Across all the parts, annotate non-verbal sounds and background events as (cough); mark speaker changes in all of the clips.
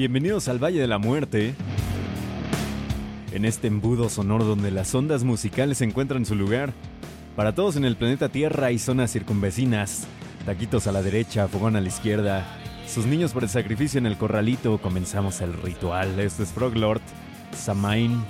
Speaker 1: Bienvenidos al Valle de la Muerte. En este embudo sonoro donde las ondas musicales encuentran su lugar. Para todos en el planeta Tierra y zonas circunvecinas. Taquitos a la derecha, fogón a la izquierda. Sus niños por el sacrificio en el corralito. Comenzamos el ritual. Este es Froglord, Samain.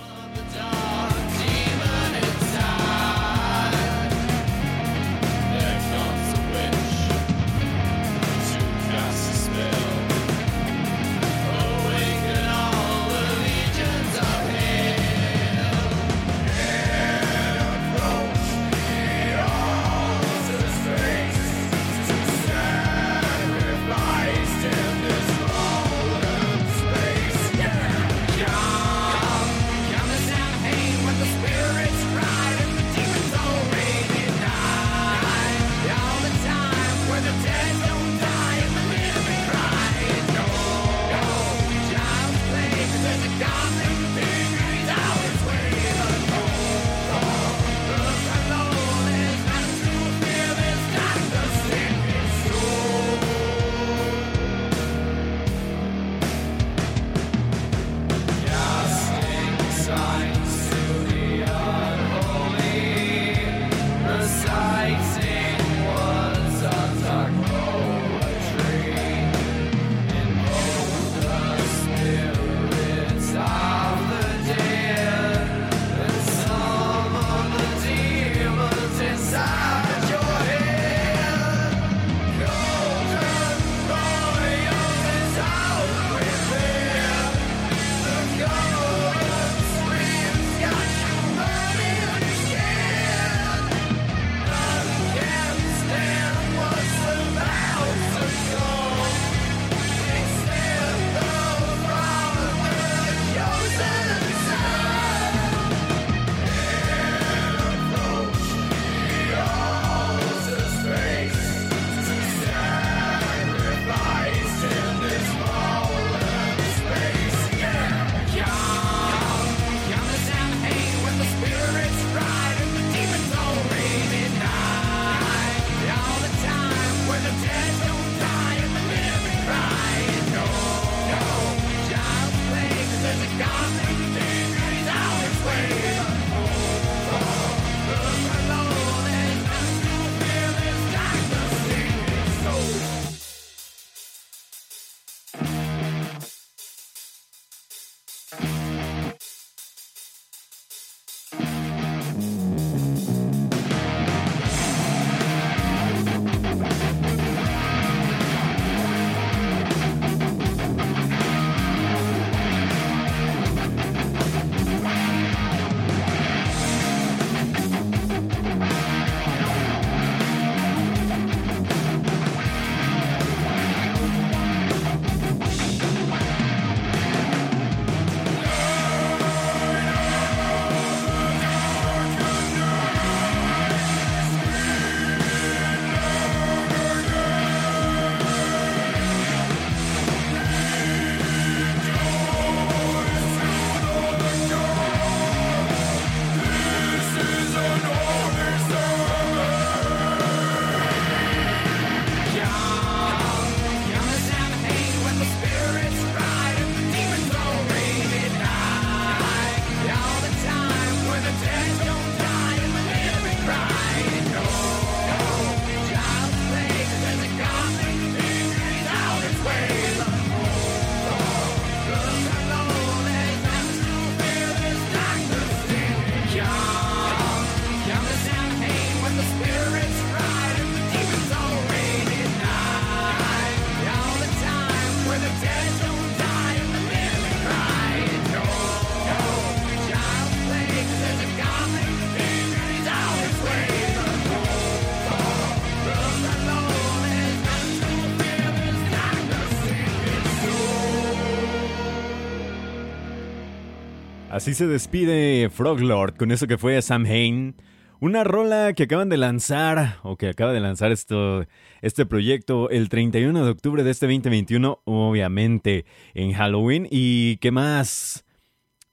Speaker 1: Así se despide Froglord con eso que fue Sam Hain. Una rola que acaban de lanzar, o que acaba de lanzar esto, este proyecto el 31 de octubre de este 2021, obviamente en Halloween. ¿Y qué más?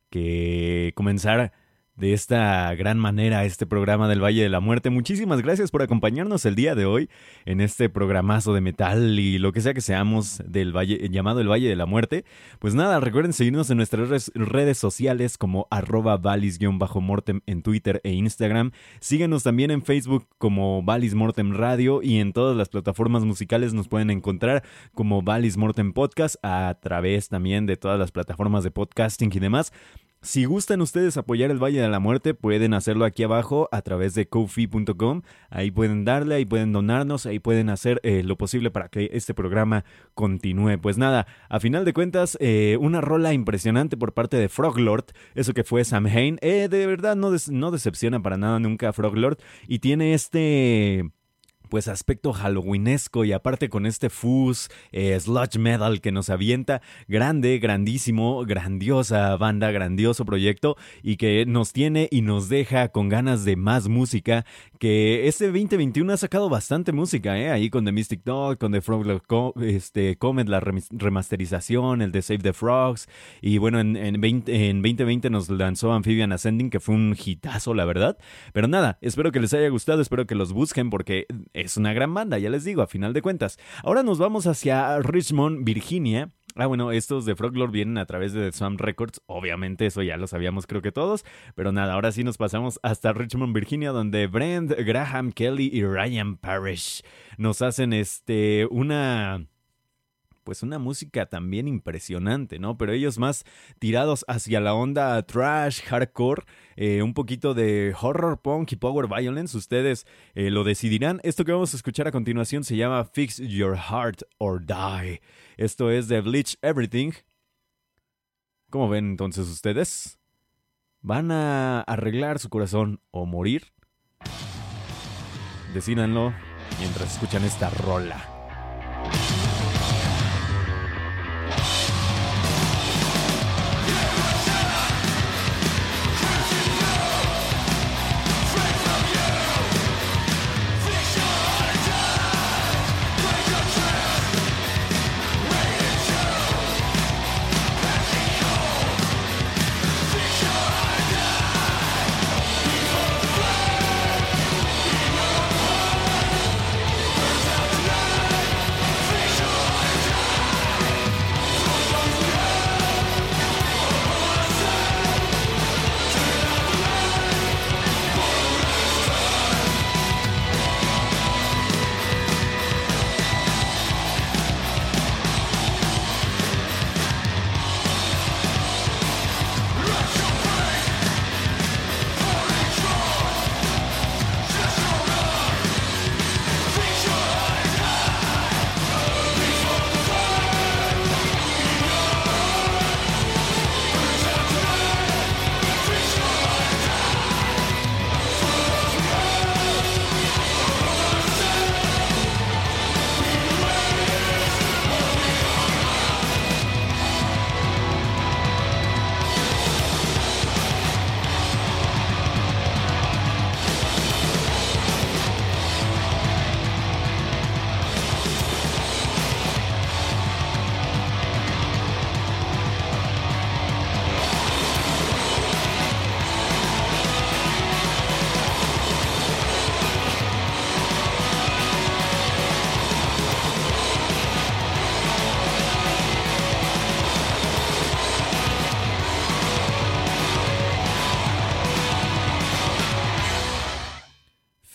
Speaker 1: Que comenzar de esta gran manera este programa del Valle de la Muerte. Muchísimas gracias por acompañarnos el día de hoy en este programazo de metal y lo que sea que seamos del Valle llamado el Valle de la Muerte. Pues nada, recuerden seguirnos en nuestras redes sociales como arroba valis-mortem en Twitter e Instagram. Síguenos también en Facebook como Valis Mortem Radio y en todas las plataformas musicales nos pueden encontrar como Valis Mortem Podcast a través también de todas las plataformas de podcasting y demás. Si gustan ustedes apoyar el Valle de la Muerte, pueden hacerlo aquí abajo a través de kofi.com. Ahí pueden darle, ahí pueden donarnos, ahí pueden hacer eh, lo posible para que este programa continúe. Pues nada, a final de cuentas, eh, una rola impresionante por parte de Froglord, eso que fue Sam Hain. Eh, de verdad no, no decepciona para nada nunca a Froglord y tiene este pues aspecto halloweenesco y aparte con este fuzz eh, sludge metal que nos avienta grande, grandísimo, grandiosa banda, grandioso proyecto y que nos tiene y nos deja con ganas de más música que este 2021 ha sacado bastante música, ¿eh? ahí con The Mystic Dog, con The Frog este, Comet, la remasterización, el de Save the Frogs y bueno, en, en, 20, en 2020 nos lanzó Amphibian Ascending que fue un hitazo la verdad, pero nada, espero que les haya gustado, espero que los busquen porque es una gran banda, ya les digo, a final de cuentas. Ahora nos vamos hacia Richmond, Virginia. Ah, bueno, estos de Froglord vienen a través de The Swamp Records. Obviamente, eso ya lo sabíamos, creo que todos. Pero nada, ahora sí nos pasamos hasta Richmond, Virginia, donde Brent, Graham Kelly y Ryan Parrish nos hacen este una pues una música también impresionante, ¿no? Pero ellos más tirados hacia la onda trash, hardcore, eh, un poquito de horror punk y power violence, ustedes eh, lo decidirán. Esto que vamos a escuchar a continuación se llama Fix Your Heart or Die. Esto es de Bleach Everything. ¿Cómo ven entonces ustedes? ¿Van a arreglar su corazón o morir? Decídanlo mientras escuchan esta rola.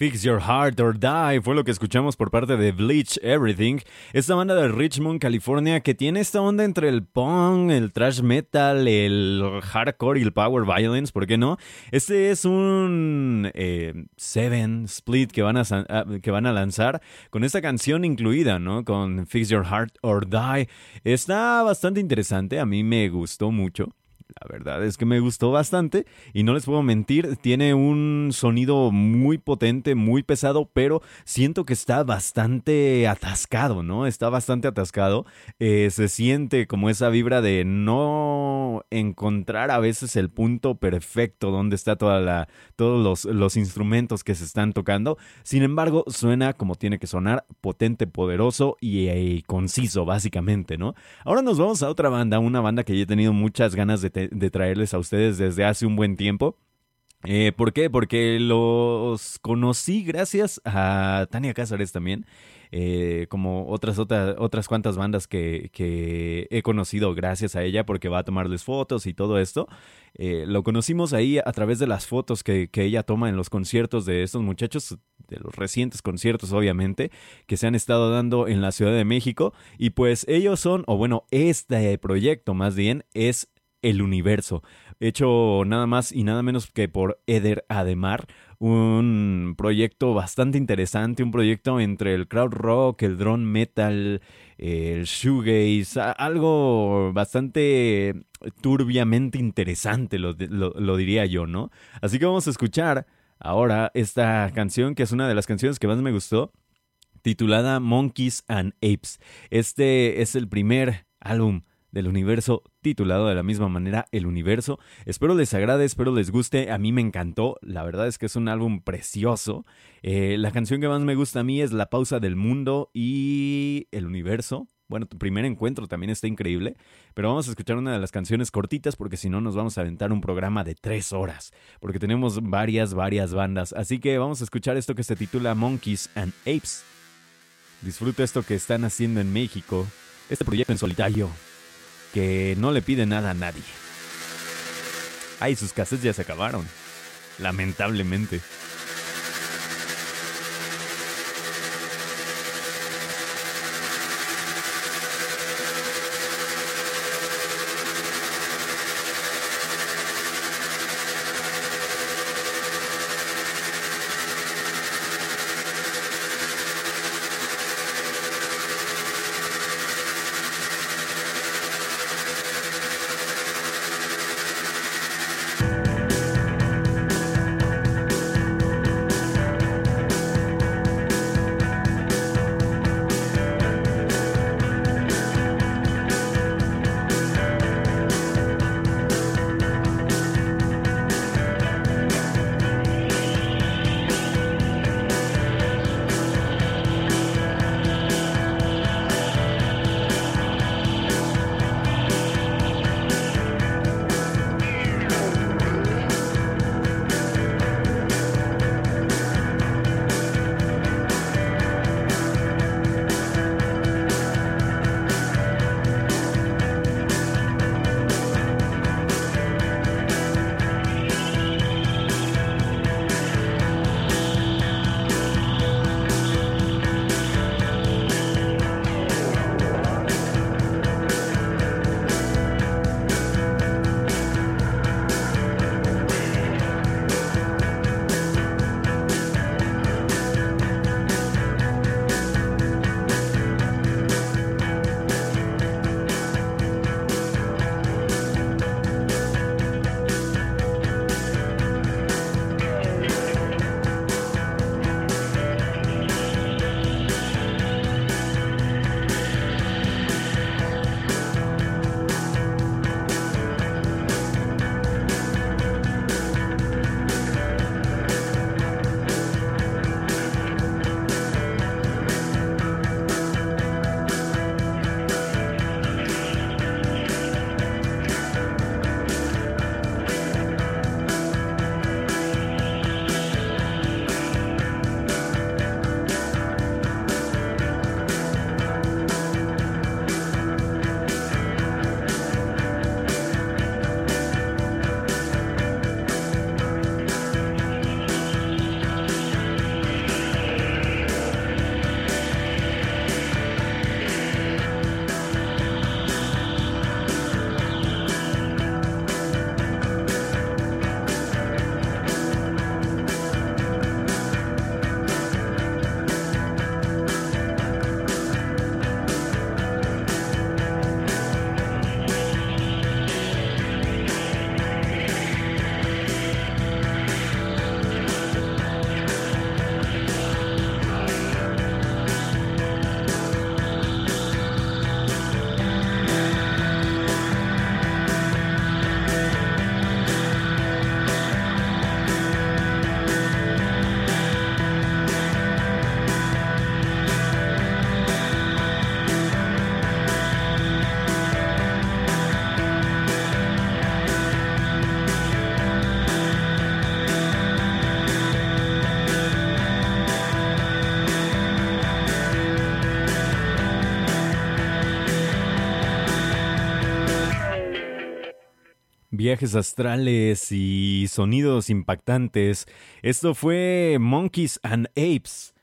Speaker 1: Fix Your Heart or Die fue lo que escuchamos por parte de Bleach Everything, esta banda de Richmond, California, que tiene esta onda entre el punk, el thrash metal, el hardcore y el power violence, ¿por qué no? Este es un eh, Seven Split que van, a, ah, que van a lanzar con esta canción incluida, ¿no? Con Fix Your Heart or Die. Está bastante interesante, a mí me gustó mucho. La verdad es que me gustó bastante y no les puedo mentir, tiene un sonido muy potente, muy pesado, pero siento que está bastante atascado, ¿no? Está bastante atascado. Eh, se siente como esa vibra de no encontrar a veces el punto perfecto donde está toda la, todos los, los instrumentos que se están tocando. Sin embargo, suena como tiene que sonar, potente, poderoso y, y conciso, básicamente, ¿no? Ahora nos vamos a otra banda, una banda que ya he tenido muchas ganas de de traerles a ustedes desde hace un buen tiempo. Eh, ¿Por qué? Porque los conocí gracias a Tania Cázares también. Eh, como otras, otras, cuantas bandas que, que, he conocido gracias a ella porque va a tomarles fotos y todo esto. Eh, lo conocimos ahí a través de las fotos que, que, ella toma en los conciertos de estos muchachos, de los recientes conciertos obviamente, que se han estado dando en la Ciudad de México. Y pues ellos son, o bueno, este proyecto más bien es el universo, hecho nada más y nada menos que por Eder Ademar, un proyecto bastante interesante, un proyecto entre el crowd rock, el drone metal, el shoegaze, algo bastante turbiamente interesante, lo, lo diría yo, ¿no? Así que vamos a escuchar ahora esta canción, que es una de las canciones que más me gustó, titulada Monkeys and Apes. Este es el primer álbum del universo titulado de la misma manera El Universo. Espero les agrade, espero les guste. A mí me encantó. La verdad es que es un álbum precioso. Eh, la canción que más me gusta a mí es La Pausa del Mundo y El Universo. Bueno, tu primer encuentro también está increíble, pero vamos a escuchar una de las canciones cortitas porque si no nos vamos a aventar un programa de tres horas, porque tenemos varias, varias bandas. Así que vamos a escuchar esto que se titula Monkeys and Apes. Disfruta esto que están haciendo en México, este proyecto en solitario que no le pide nada a nadie. Ay, sus cassettes ya se acabaron. Lamentablemente. Viajes astrales y sonidos impactantes. Esto fue Monkeys and Apes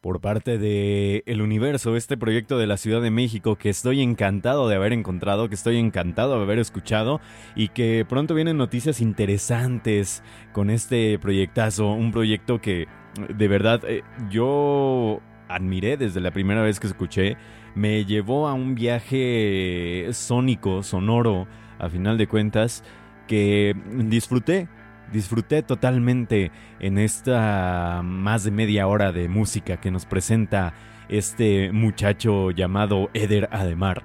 Speaker 1: por parte de El Universo, este proyecto de la Ciudad de México que estoy encantado de haber encontrado, que estoy encantado de haber escuchado y que pronto vienen noticias interesantes con este proyectazo, un proyecto que de verdad eh, yo admiré desde la primera vez que escuché, me llevó a un viaje sónico, sonoro, a final de cuentas, que disfruté disfruté totalmente en esta más de media hora de música que nos presenta este muchacho llamado Eder Ademar.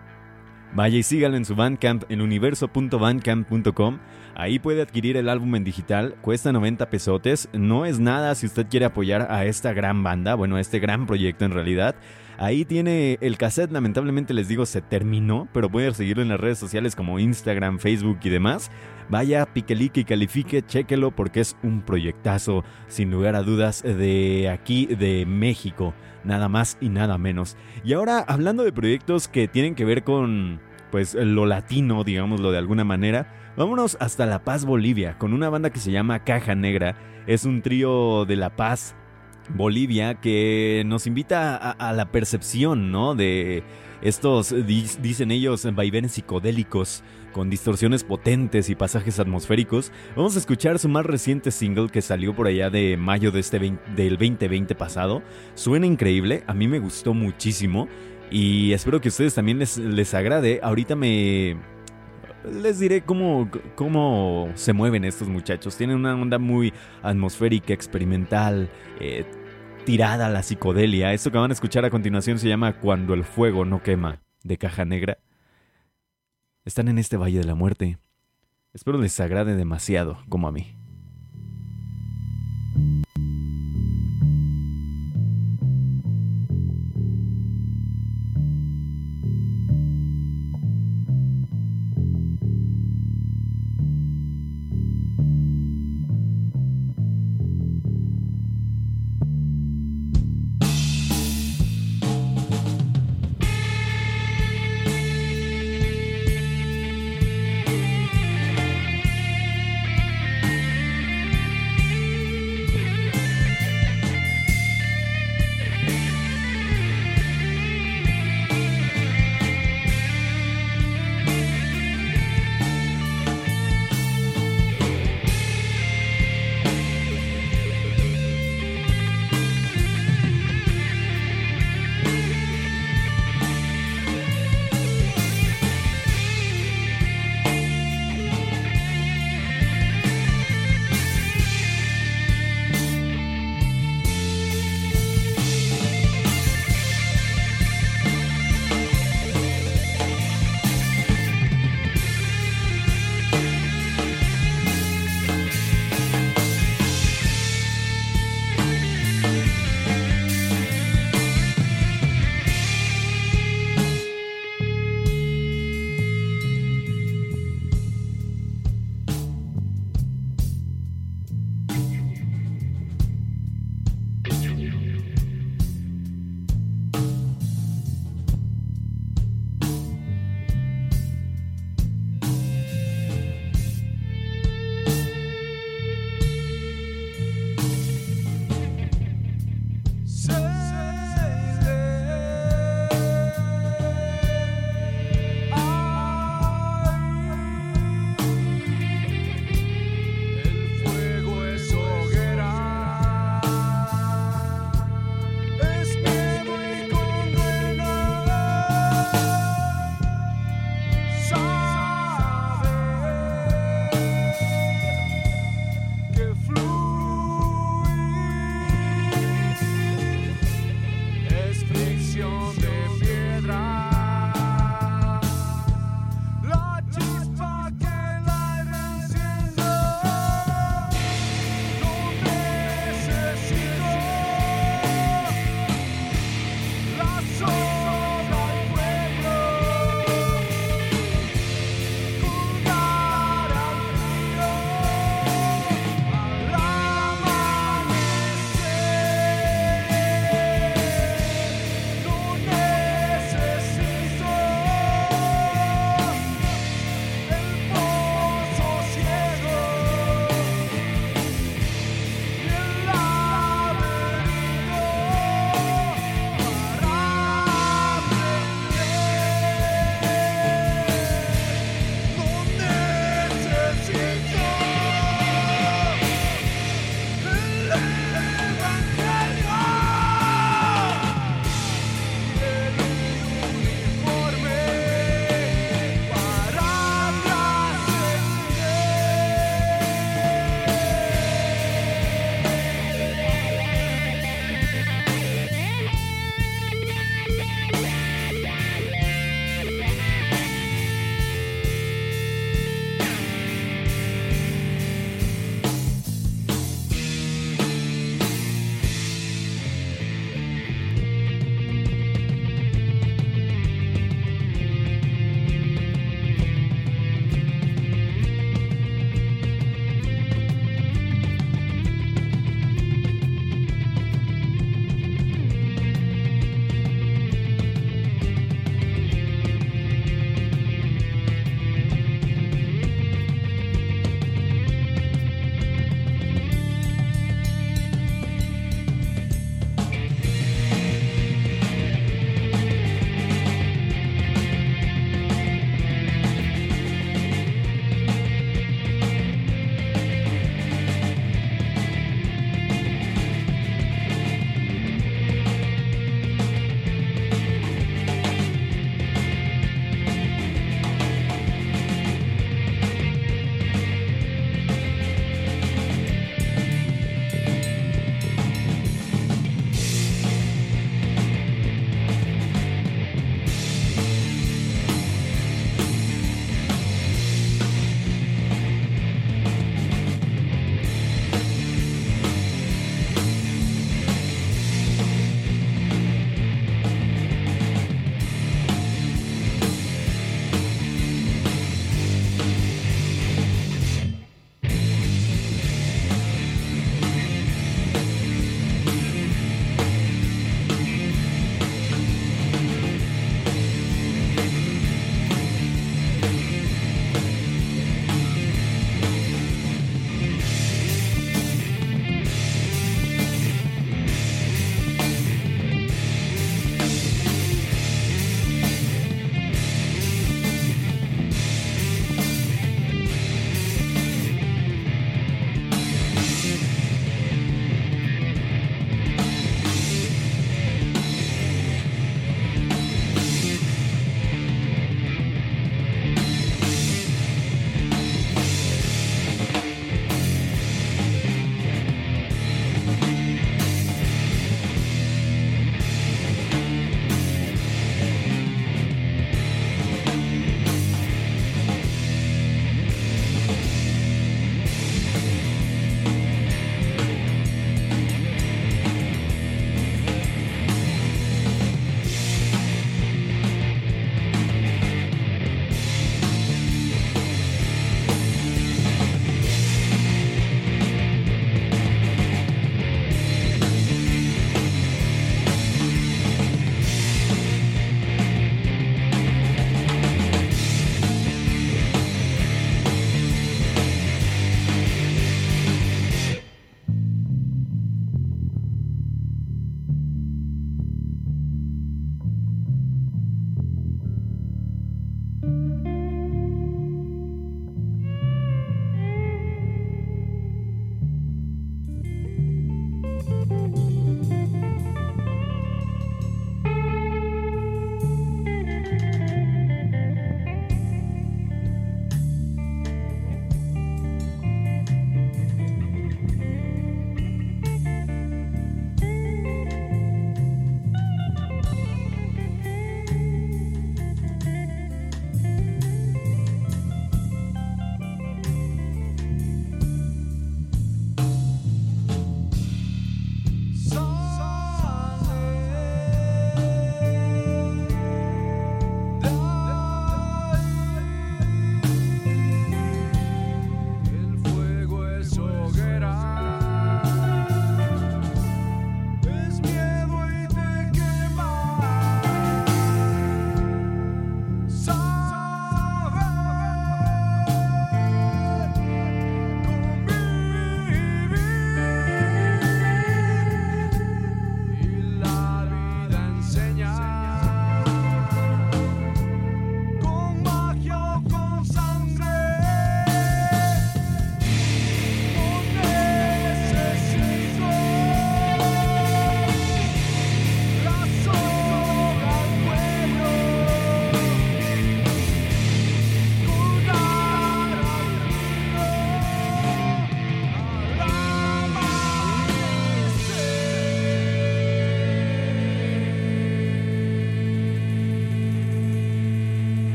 Speaker 1: Vaya y síganlo en su Bandcamp en universo.bandcamp.com. Ahí puede adquirir el álbum en digital, cuesta 90 pesotes. No es nada si usted quiere apoyar a esta gran banda, bueno, a este gran proyecto en realidad. Ahí tiene el cassette, lamentablemente les digo se terminó, pero puede seguirlo en las redes sociales como Instagram, Facebook y demás. Vaya, piquelique y califique, chéquelo porque es un proyectazo, sin lugar a dudas, de aquí, de México, nada más y nada menos. Y ahora, hablando de proyectos que tienen que ver con, pues, lo latino, digámoslo de alguna manera, vámonos hasta La Paz, Bolivia, con una banda que se llama Caja Negra. Es un trío de La Paz Bolivia que nos invita a, la percepción, ¿no? De estos, dicen ellos, vaivenes psicodélicos con distorsiones potentes y pasajes atmosféricos. Vamos a escuchar su más reciente single que salió por allá de mayo de este del 2020 pasado. Suena increíble, a mí me gustó muchísimo y espero que a ustedes también les, les agrade. Ahorita me les diré cómo, cómo se mueven estos muchachos. Tienen una onda muy atmosférica, experimental, eh, tirada la psicodelia. Esto que van a escuchar a continuación se llama Cuando el fuego no quema, de caja negra. Están en este valle de la muerte. Espero les agrade demasiado como a mí.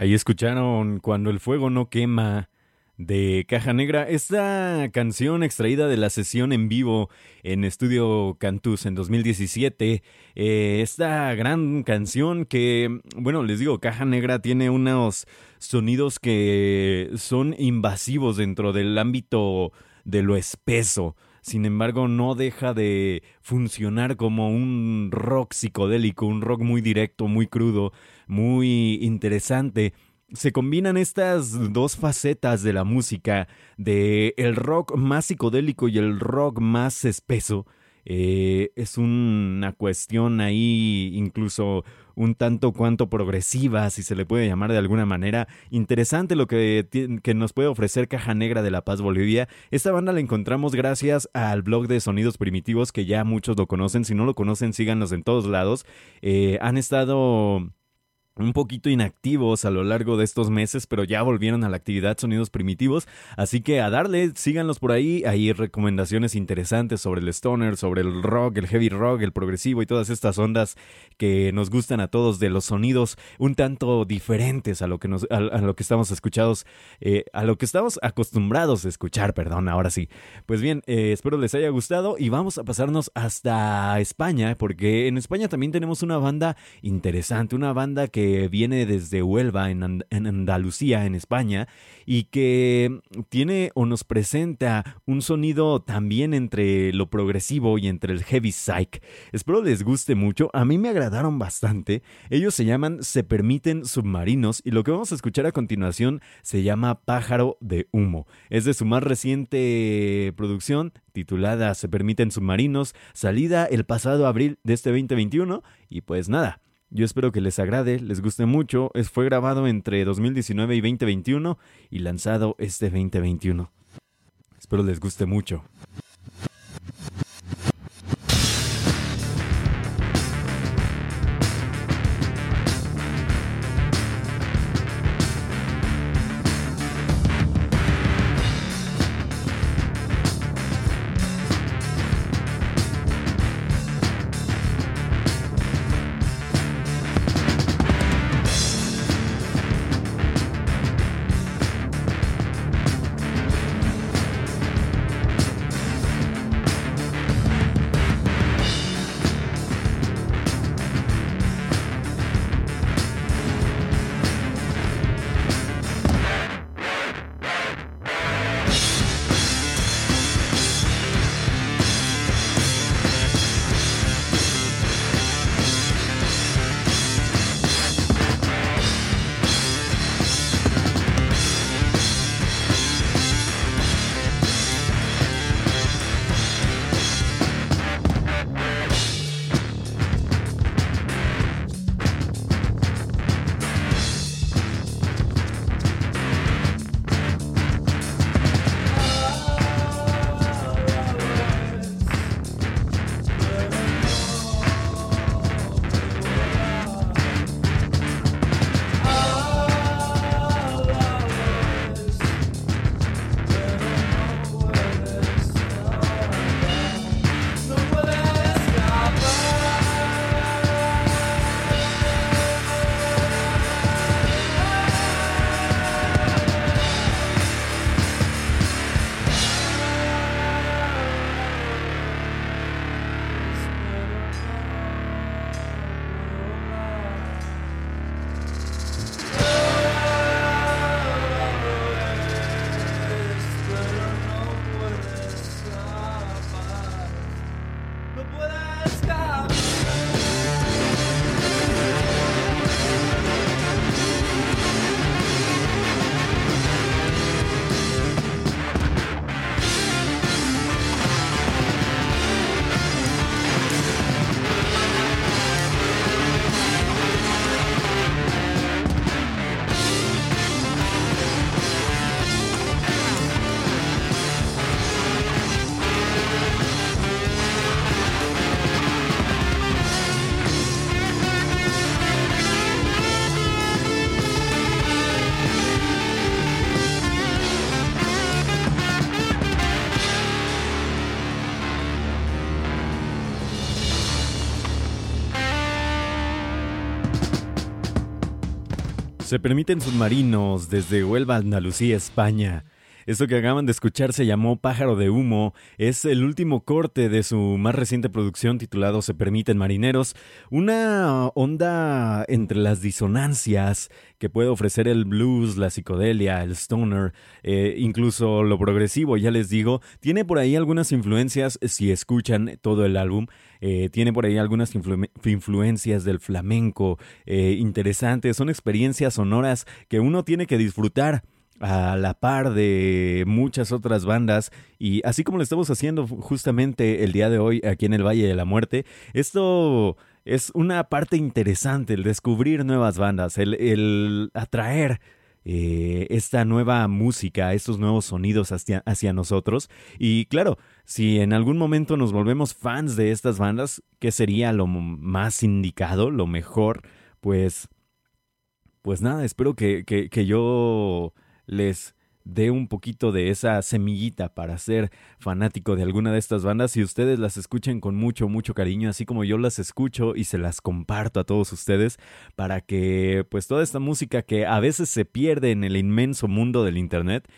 Speaker 1: Ahí escucharon Cuando el fuego no quema de Caja Negra, esta canción extraída de la sesión en vivo en Estudio Cantus en 2017, eh, esta gran canción que, bueno, les digo, Caja Negra tiene unos sonidos que son invasivos dentro del ámbito de lo espeso. Sin embargo, no deja de funcionar como un rock psicodélico, un rock muy directo, muy crudo, muy interesante. Se combinan estas dos facetas de la música, de el rock más psicodélico y el rock más espeso. Eh, es una cuestión ahí incluso un tanto cuanto progresiva, si se le puede llamar de alguna manera. Interesante lo que, que, nos puede ofrecer Caja Negra de La Paz Bolivia. Esta banda la encontramos gracias al blog de Sonidos Primitivos, que ya muchos lo conocen. Si no lo conocen, síganos en todos lados. Eh, han estado un poquito inactivos a lo largo de estos meses, pero ya volvieron a la actividad Sonidos Primitivos, así que a darle, síganlos por ahí, hay recomendaciones interesantes sobre el stoner, sobre el rock, el heavy rock, el progresivo y todas estas ondas que nos gustan a todos de los sonidos un tanto diferentes a lo que nos, a, lo que estamos escuchados, eh, a lo que estamos acostumbrados a escuchar, perdón, ahora sí. Pues bien, eh, espero les haya gustado y vamos a pasarnos hasta España, porque en España también tenemos una banda interesante, una banda que viene desde Huelva, en, Andalucía, en España, y que tiene o nos presenta un sonido también entre lo progresivo y entre el heavy psych. Espero les guste mucho, a mí me agradaron bastante. Ellos se llaman Se Permiten Submarinos y lo que vamos a escuchar a continuación se llama Pájaro de Humo. Es de su más reciente producción titulada Se Permiten Submarinos, salida el pasado abril de este 2021 y pues nada. Yo espero que les agrade, les guste mucho. Fue grabado entre 2019 y 2021 y lanzado este 2021. Espero les guste mucho. Se permiten submarinos desde Huelva, Andalucía, España. Esto que acaban de escuchar se llamó Pájaro de Humo, es el último corte de su más reciente producción titulado Se Permiten Marineros, una onda entre las disonancias que puede ofrecer el blues, la psicodelia, el stoner, eh, incluso lo progresivo, ya les digo, tiene por ahí algunas influencias, si escuchan todo el álbum, eh, tiene por ahí algunas influencias del flamenco eh, interesantes, son experiencias sonoras que uno tiene que disfrutar a la par de muchas otras bandas y así como lo estamos haciendo justamente el día de hoy aquí en el Valle de la Muerte, esto es una parte interesante, el descubrir nuevas bandas, el, atraer eh, esta nueva música, estos nuevos sonidos hacia, hacia, nosotros. Y claro, si en algún momento nos volvemos fans de estas bandas, ¿qué sería lo más indicado, lo mejor? Pues, pues nada, espero que, que yo les dé un poquito de esa semillita para ser fanático de alguna de estas bandas y ustedes las escuchen con mucho, mucho cariño, así como yo las escucho y se las comparto a todos ustedes para que pues toda esta música que a veces se pierde en el inmenso mundo del Internet,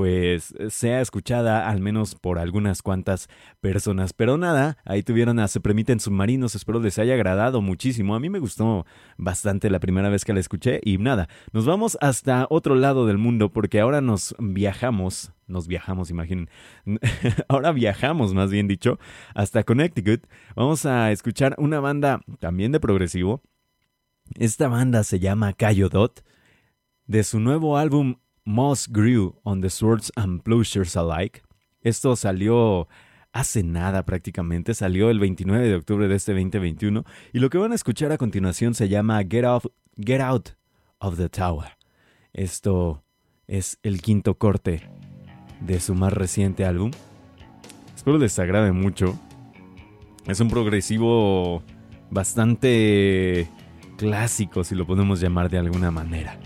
Speaker 1: pues sea escuchada al menos por algunas cuantas personas. Pero nada, ahí tuvieron a Se Permiten Submarinos, espero les haya agradado muchísimo. A mí me gustó bastante la primera vez que la escuché y nada, nos vamos hasta otro lado del mundo porque ahora nos viajamos, nos viajamos, imaginen, (laughs) ahora viajamos más bien dicho, hasta Connecticut. Vamos a escuchar una banda también de progresivo. Esta banda se llama Cayo Dot. De su nuevo álbum Moss Grew on the Swords and Plowshares Alike. Esto salió hace nada prácticamente, salió el 29 de octubre de este 2021 y lo que van a escuchar a continuación se llama Get, Get Out of the Tower. Esto es el quinto corte de su más reciente álbum. Espero les agrade mucho. Es un progresivo bastante clásico, si lo podemos llamar de alguna manera.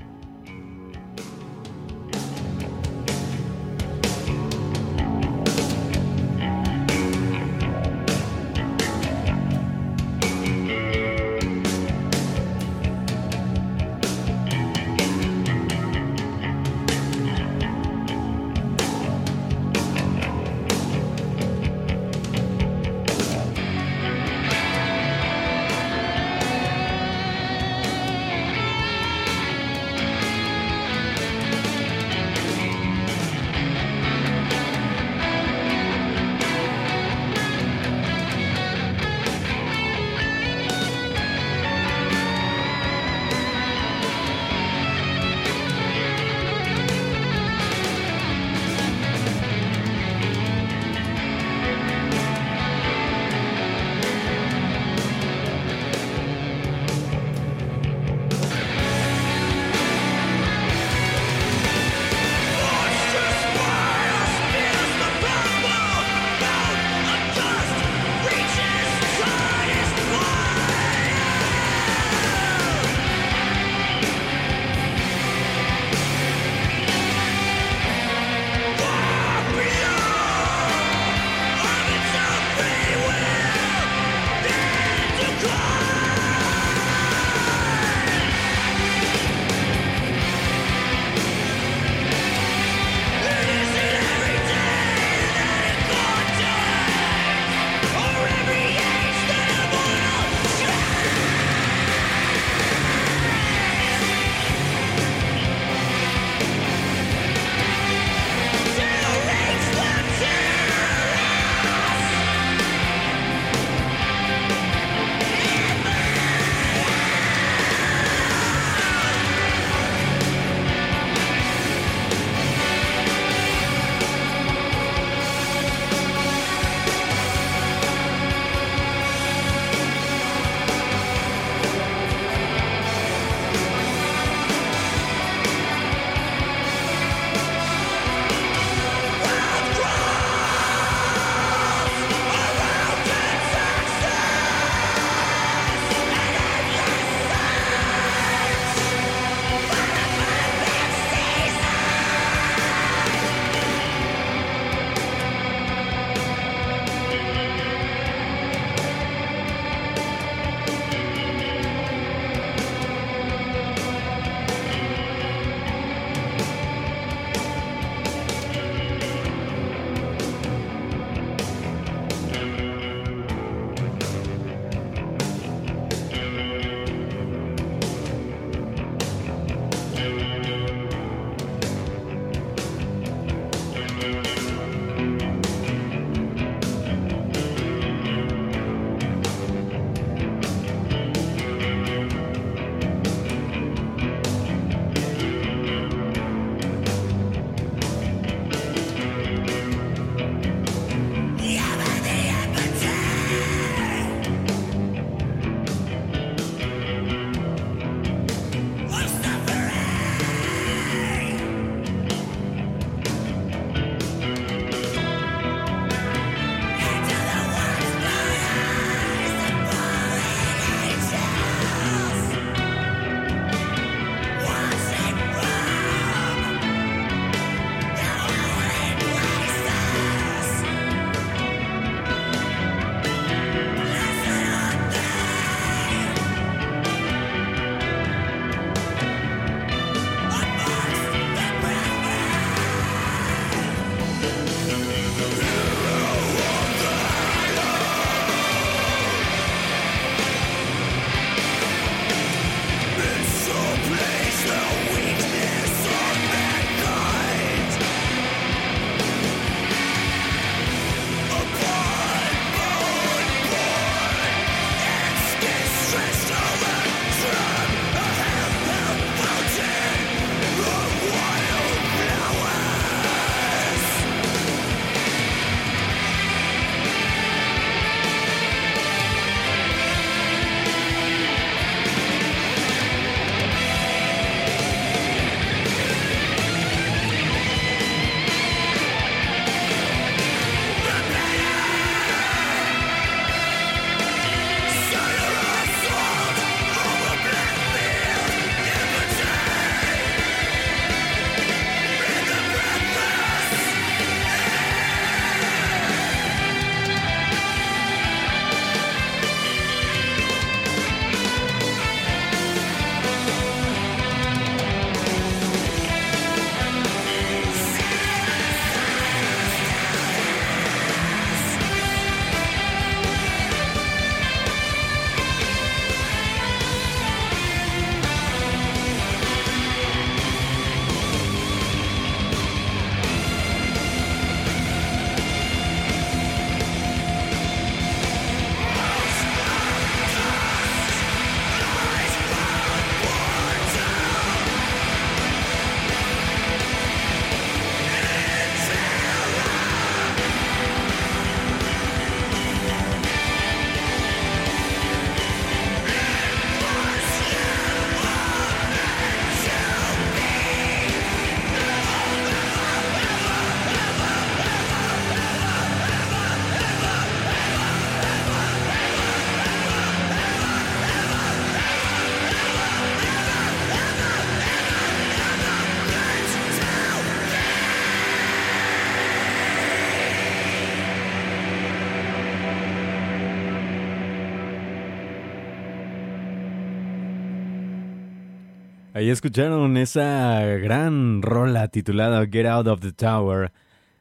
Speaker 1: Ahí escucharon esa gran rola titulada Get Out of the Tower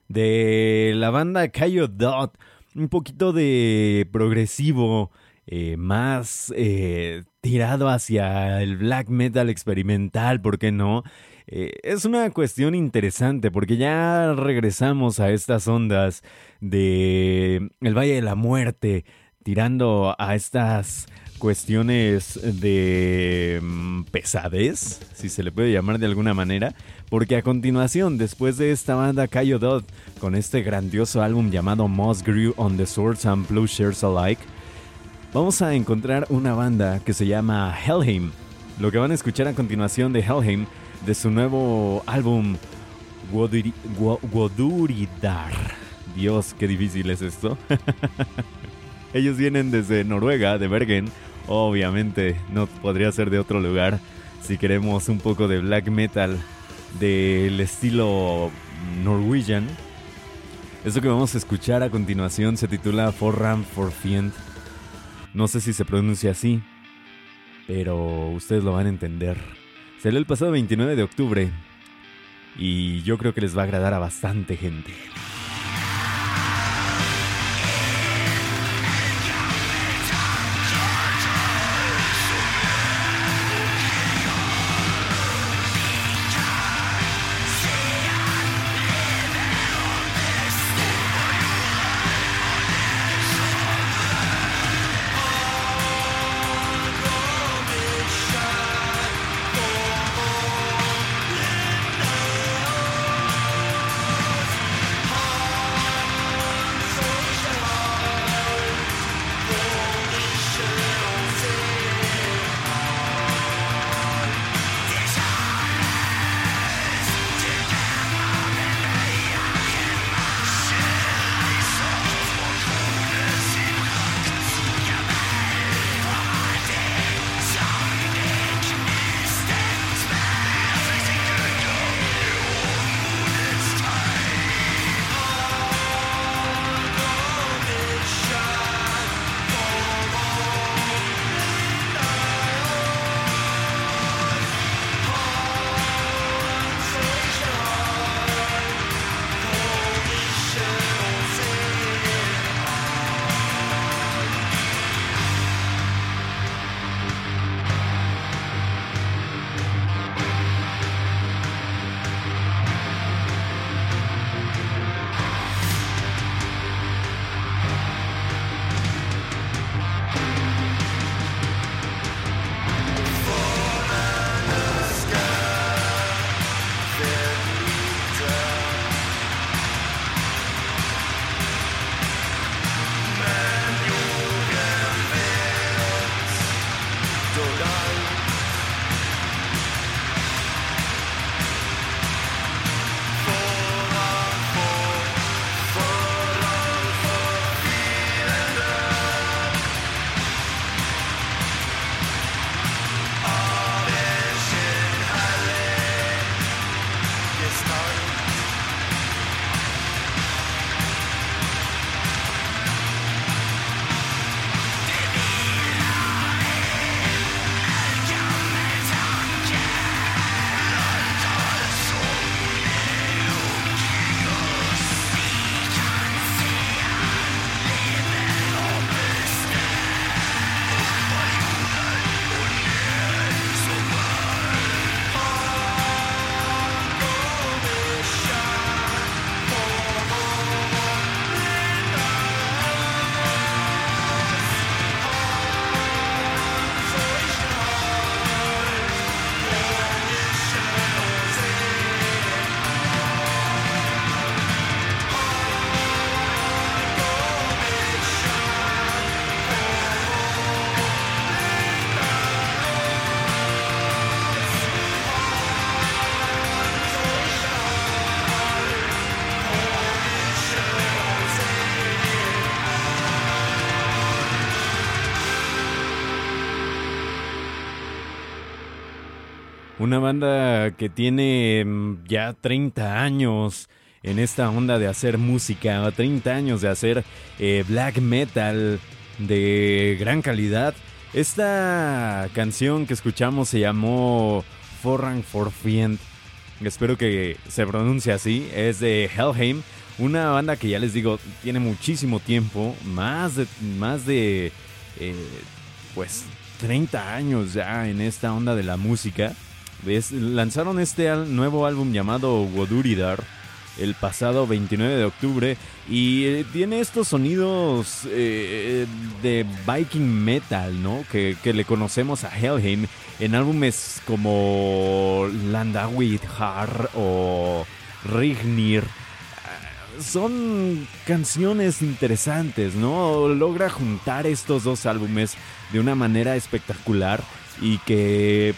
Speaker 1: de la banda Cayo Dot. Un poquito de progresivo, eh, más eh, tirado hacia el black metal experimental, ¿por qué no? Eh, es una cuestión interesante porque ya regresamos a estas ondas de el Valle de la Muerte, tirando a estas cuestiones de mm, pesadez, si se le puede llamar de alguna manera, porque a continuación, después de esta banda Cayo Dot, con este grandioso álbum llamado Moss Grew on the Swords and Shares Alike, vamos a encontrar una banda que se llama Helheim. Lo que van a escuchar a continuación de Helheim, de su nuevo álbum Woduridar. Dios, qué difícil es esto. (laughs) Ellos vienen desde Noruega, de Bergen, Obviamente no podría ser de otro lugar si queremos un poco de black metal del estilo Norwegian. Eso que vamos a escuchar a continuación se titula For Ram for Fiend. No sé si se pronuncia así, pero ustedes lo van a entender. Salió el pasado 29 de octubre y yo creo que les va a agradar a bastante gente. Una banda que tiene mm, ya 30 años en esta onda de hacer música, 30 años de hacer eh, black metal de gran calidad. Esta canción que escuchamos se llamó Forrang Forfient. Espero que se pronuncie así. Es de Helheim. Una banda que ya les digo, tiene muchísimo tiempo. Más de. Más de. Eh, pues 30 años ya en esta onda de la música. Lanzaron este nuevo álbum llamado Woduridar el pasado 29 de octubre y eh, tiene estos sonidos eh, de Viking Metal, ¿no? Que, le conocemos a Helheim en álbumes como Landawid Har o Rignir. Son canciones interesantes, ¿no? Logra juntar estos dos álbumes de una manera espectacular y que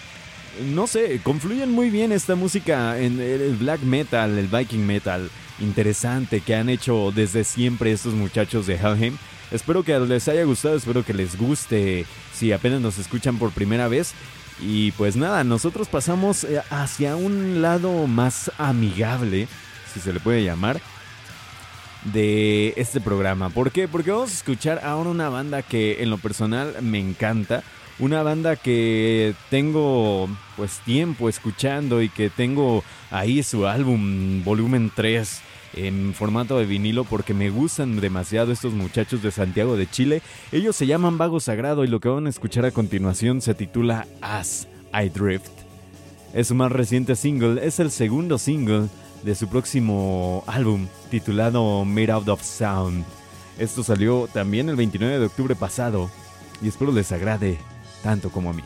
Speaker 1: no sé, confluyen muy bien esta música en el black metal, el viking metal interesante que han hecho desde siempre estos muchachos de Helheim. Espero que les haya gustado, espero que les guste si apenas nos escuchan por primera vez. Y pues nada, nosotros pasamos eh, hacia un lado más amigable, si se le puede llamar, de este programa. ¿Por qué? Porque vamos a escuchar ahora una banda que en lo personal me encanta una banda que tengo pues tiempo escuchando y que tengo ahí su álbum volumen 3 en formato de vinilo porque me gustan demasiado estos muchachos de Santiago de Chile. Ellos se llaman Vago Sagrado y lo que van a escuchar a continuación se titula As I Drift. Es su más reciente single, es el segundo single de su próximo álbum titulado Made Out of Sound. Esto salió también el 29 de octubre pasado y espero les agrade tanto como a mí.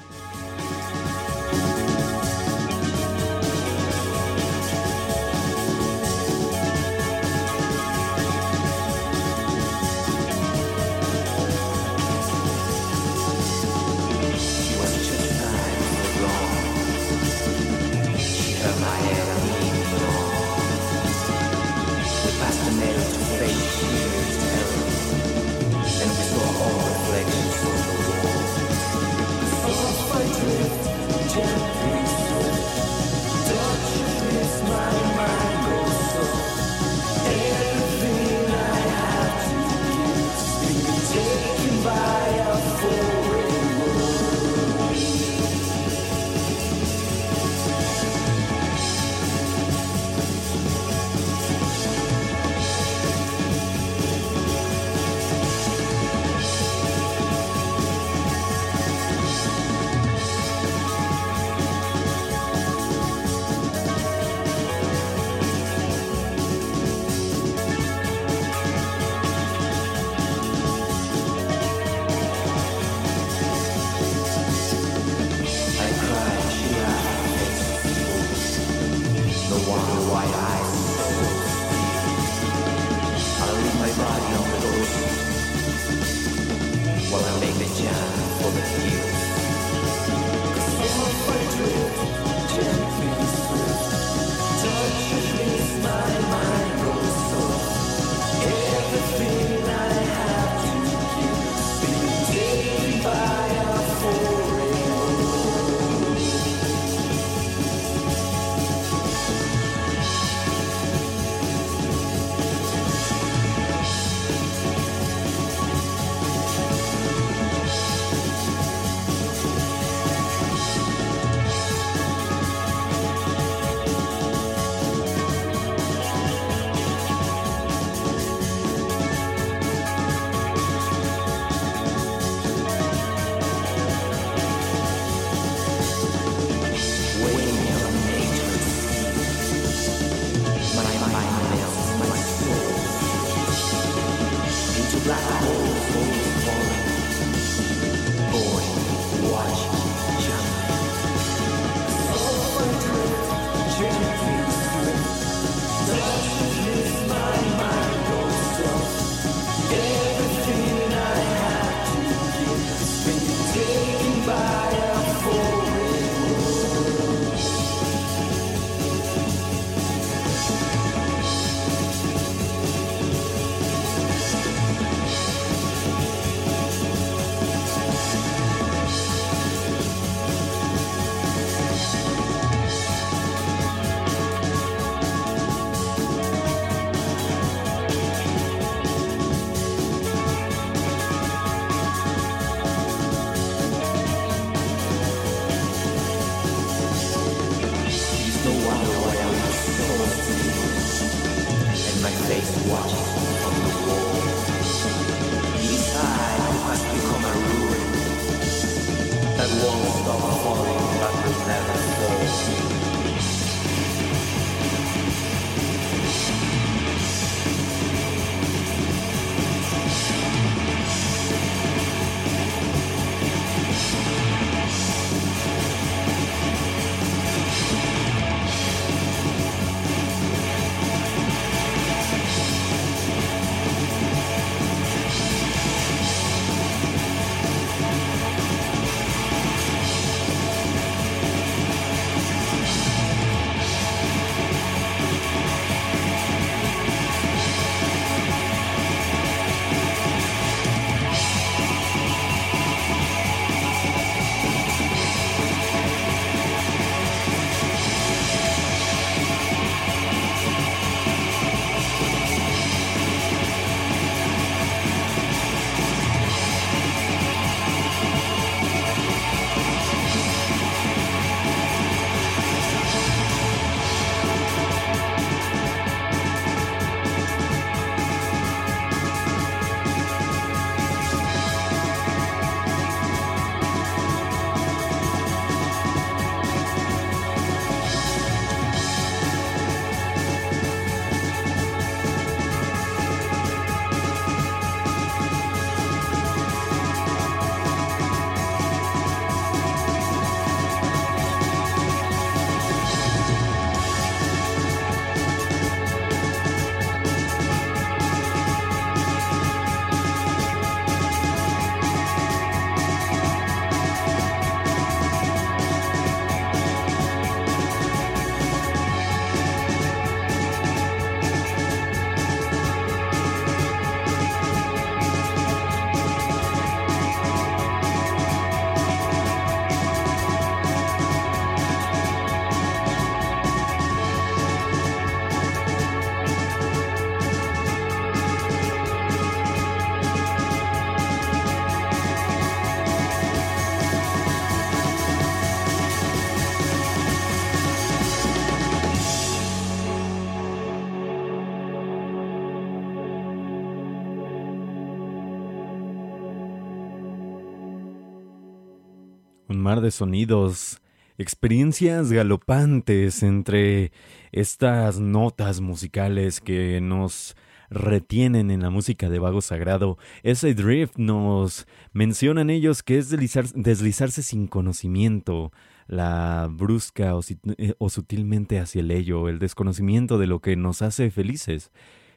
Speaker 1: Un mar de sonidos, experiencias galopantes entre estas notas musicales que nos retienen en la música de Vago Sagrado. Ese drift nos mencionan ellos que es deslizarse sin conocimiento, la brusca eh, o, sutilmente hacia el ello, el desconocimiento de lo que nos hace felices,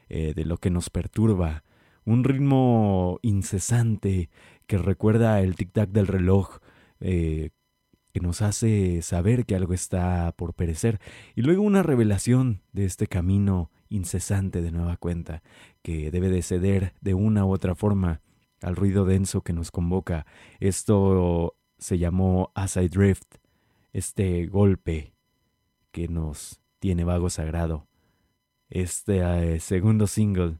Speaker 1: eh, de lo que nos perturba. Un ritmo incesante que recuerda el tic-tac del reloj, eh, que nos hace saber que algo está por perecer, y luego una revelación de este camino incesante de nueva cuenta, que debe de ceder de una u otra forma al ruido denso que nos convoca. Esto se llamó As I Drift, este golpe que nos tiene vago sagrado. Este eh, segundo single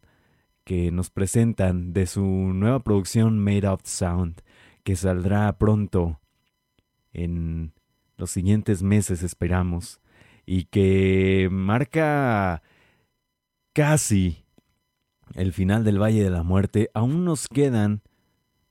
Speaker 1: que nos presentan de su nueva producción Made of Sound, que saldrá pronto en los siguientes meses esperamos y que marca casi el final del Valle de la Muerte. Aún nos quedan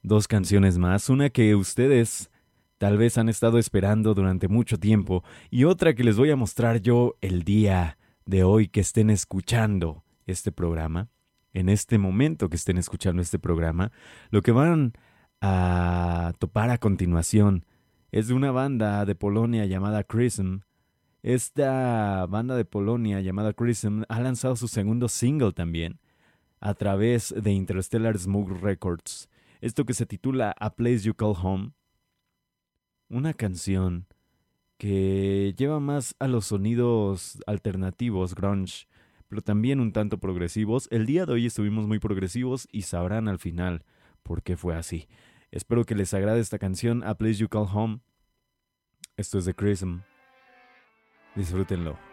Speaker 1: dos canciones más, una que ustedes tal vez han estado esperando durante mucho tiempo y otra que les voy a mostrar yo el día de hoy que estén escuchando este programa, en este momento que estén escuchando este programa, lo que van a topar a continuación es de una banda de Polonia llamada Chrism. Esta banda de Polonia llamada Chrism ha lanzado su segundo single también a través de Interstellar Smoke Records. Esto que se titula A Place You Call Home. Una canción que lleva más a los sonidos alternativos, grunge, pero también un tanto progresivos. El día de hoy estuvimos muy progresivos y sabrán al final por qué fue así. Espero que les agrade esta canción, A Place You Call Home. Esto es The Chrism. Disfrútenlo.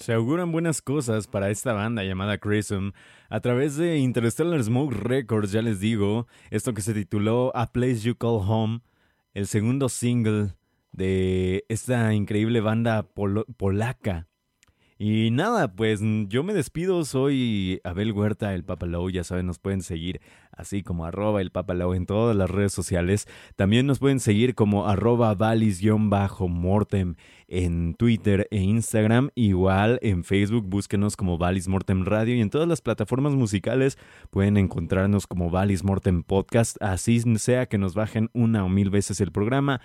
Speaker 1: Se auguran buenas cosas para esta banda llamada Crism a través de Interstellar Smoke Records, ya les digo, esto que se tituló A Place You Call Home, el segundo single de esta increíble banda polaca y nada, pues yo me despido, soy Abel Huerta, el Papalou, ya saben, nos pueden seguir así como arroba el Papalou en todas las redes sociales. También nos pueden seguir como arroba valis-mortem en Twitter e Instagram. Igual en Facebook, búsquenos como Valis Mortem Radio y en todas las plataformas musicales pueden encontrarnos como Valis Mortem Podcast. Así sea que nos bajen una o mil veces el programa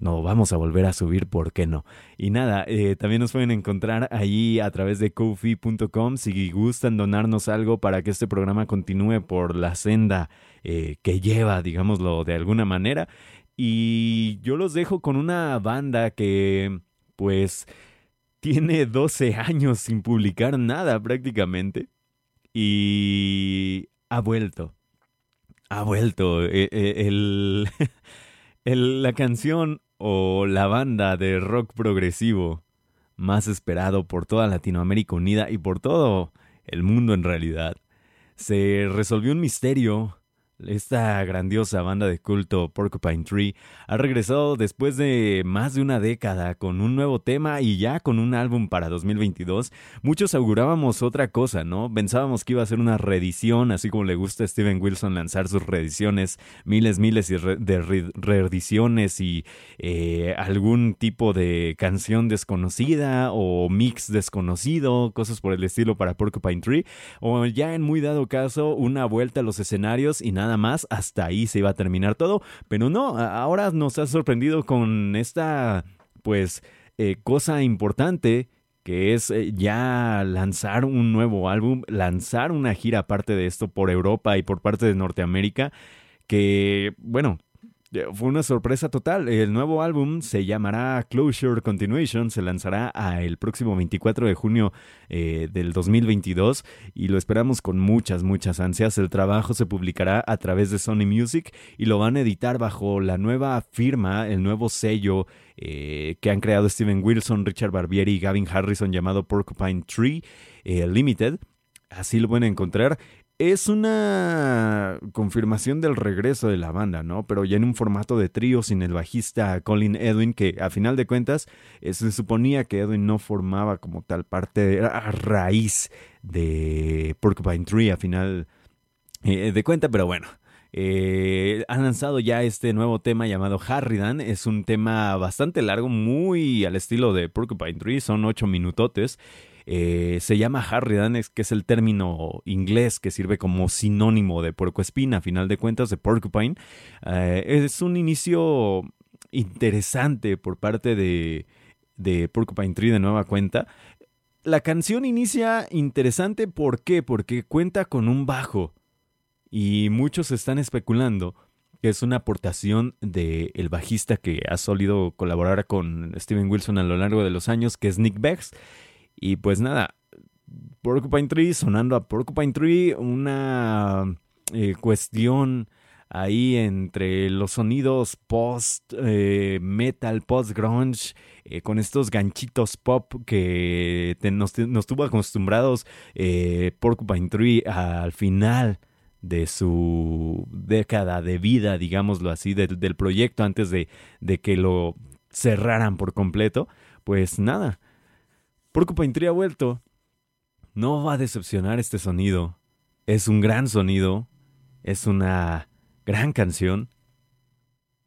Speaker 1: no vamos a volver a subir, ¿por qué no? Y nada, eh, también nos pueden encontrar ahí a través de kofi.com si gustan donarnos algo para que este programa continúe por la senda eh, que lleva, digámoslo de alguna manera. Y yo los dejo con una banda que, pues, tiene 12 años sin publicar nada prácticamente. Y ha vuelto. Ha vuelto. E, e, el, (laughs) el, la canción o la banda de rock progresivo más esperado por toda Latinoamérica Unida y por todo el mundo en realidad. Se resolvió un misterio esta grandiosa banda de culto Porcupine Tree ha regresado después de más de una década con un nuevo tema y ya con un álbum para 2022. Muchos augurábamos otra cosa, ¿no? Pensábamos que iba a ser una reedición, así como le gusta a Steven Wilson lanzar sus reediciones, miles, miles de reediciones y eh, algún tipo de canción desconocida o mix desconocido, cosas por el estilo para Porcupine Tree, o ya en muy dado caso una vuelta a los escenarios y nada nada más, hasta ahí se iba a terminar todo, pero no, ahora nos ha sorprendido con esta, pues, eh, cosa importante que es eh, ya lanzar un nuevo álbum, lanzar una gira aparte de esto por Europa y por parte de Norteamérica, que, bueno, fue una sorpresa total. El nuevo álbum se llamará Closure Continuation, se lanzará el próximo 24 de junio eh, del 2022 y lo esperamos con muchas, muchas ansias. El trabajo se publicará a través de Sony Music y lo van a editar bajo la nueva firma, el nuevo sello eh, que han creado Steven Wilson, Richard Barbieri y Gavin Harrison llamado Porcupine Tree eh, Limited. Así lo pueden encontrar es una confirmación del regreso de la banda, ¿no? Pero ya en un formato de trío sin el bajista Colin Edwin, que a final de cuentas eh, se suponía que Edwin no formaba como tal parte, de, raíz de Porcupine Tree a final eh, de cuenta, pero bueno. Eh, han lanzado ya este nuevo tema llamado Harridan. Es un tema bastante largo, muy al estilo de Porcupine Tree, son ocho minutotes. Eh, se llama Harridan, que es el término inglés que sirve como sinónimo de puercoespina, a final de cuentas, de porcupine. Eh, es un inicio interesante por parte de, Porcupine Tree de nueva cuenta. La canción inicia interesante, ¿por qué? Porque cuenta con un bajo. Y muchos están especulando que es una aportación del el bajista que ha solido colaborar con Steven Wilson a lo largo de los años, que es Nick Beggs. Y pues nada, Porcupine Tree sonando a Porcupine Tree, una eh, cuestión ahí entre los sonidos post eh, metal, post grunge, eh, con estos ganchitos pop que nos, tuvo acostumbrados Porcupine Tree al final de su década de vida, digámoslo así, del proyecto antes de, de que lo cerraran por completo. Pues nada, Porcupine Tree ha vuelto. No va a decepcionar este sonido. Es un gran sonido. Es una gran canción.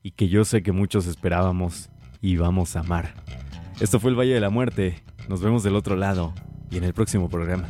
Speaker 1: Y que yo sé que muchos esperábamos y vamos a amar. Esto fue el Valle de la Muerte. Nos vemos del otro lado y en el próximo programa.